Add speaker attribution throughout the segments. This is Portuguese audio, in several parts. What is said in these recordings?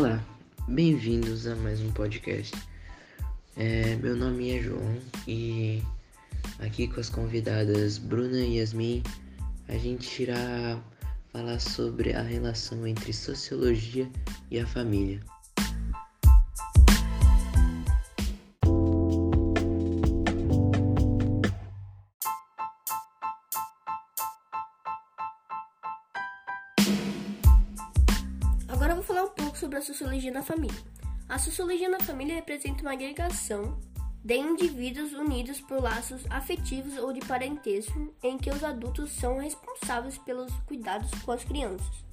Speaker 1: Olá, bem-vindos a mais um podcast. É, meu nome é João e aqui com as convidadas Bruna e Yasmin a gente irá falar sobre a relação entre sociologia e a família.
Speaker 2: Agora vou falar um pouco sobre a sociologia da família. A sociologia da família representa uma agregação de indivíduos unidos por laços afetivos ou de parentesco, em que os adultos são responsáveis pelos cuidados com as crianças.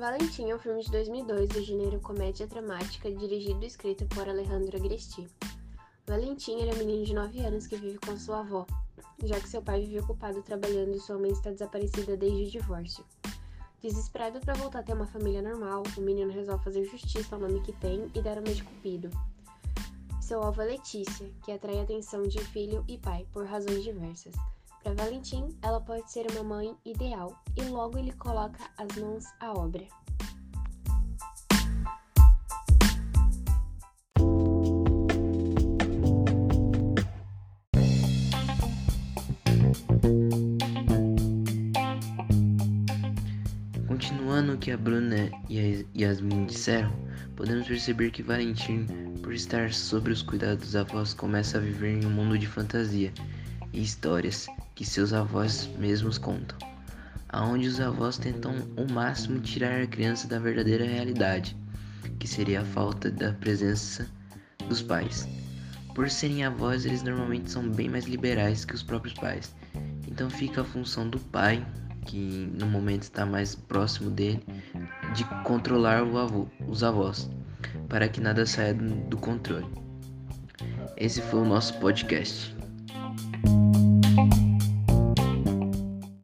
Speaker 3: Valentim é um filme de 2002 do gênero comédia dramática, dirigido e escrito por Alejandro Agresti. Valentim era um menino de 9 anos que vive com sua avó, já que seu pai vive ocupado trabalhando e sua mãe está desaparecida desde o divórcio. Desesperado para voltar a ter uma família normal, o menino resolve fazer justiça ao nome que tem e dar uma de cupido. Seu alvo é Letícia, que atrai a atenção de filho e pai por razões diversas. Para Valentim, ela pode ser uma mãe ideal e logo ele coloca as mãos à obra.
Speaker 1: Continuando o que a Bruna e a Yasmin disseram, podemos perceber que Valentim, por estar sob os cuidados dos avós, começa a viver em um mundo de fantasia e histórias que seus avós mesmos contam, aonde os avós tentam ao máximo tirar a criança da verdadeira realidade, que seria a falta da presença dos pais. Por serem avós, eles normalmente são bem mais liberais que os próprios pais. Então fica a função do pai, que no momento está mais próximo dele, de controlar avô, os avós, para que nada saia do controle. Esse foi o nosso podcast.